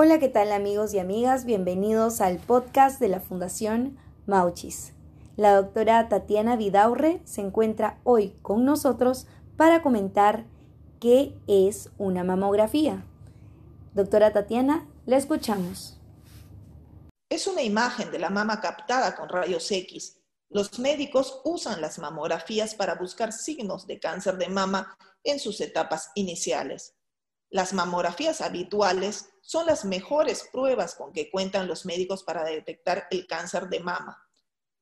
Hola, ¿qué tal amigos y amigas? Bienvenidos al podcast de la Fundación Mauchis. La doctora Tatiana Vidaurre se encuentra hoy con nosotros para comentar qué es una mamografía. Doctora Tatiana, la escuchamos. Es una imagen de la mama captada con rayos X. Los médicos usan las mamografías para buscar signos de cáncer de mama en sus etapas iniciales. Las mamografías habituales son las mejores pruebas con que cuentan los médicos para detectar el cáncer de mama,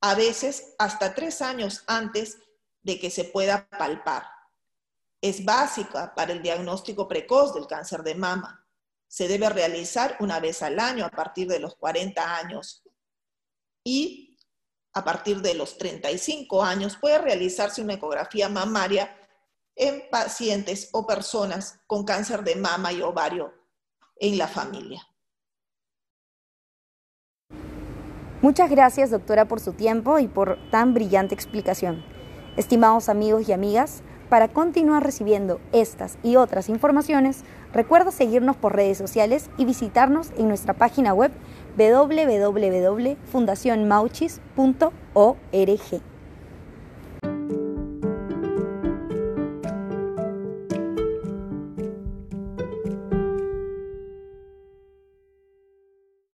a veces hasta tres años antes de que se pueda palpar. Es básica para el diagnóstico precoz del cáncer de mama. Se debe realizar una vez al año a partir de los 40 años y a partir de los 35 años puede realizarse una ecografía mamaria en pacientes o personas con cáncer de mama y ovario en la familia. Muchas gracias, doctora, por su tiempo y por tan brillante explicación. Estimados amigos y amigas, para continuar recibiendo estas y otras informaciones, recuerda seguirnos por redes sociales y visitarnos en nuestra página web www.fundacionmauchis.org.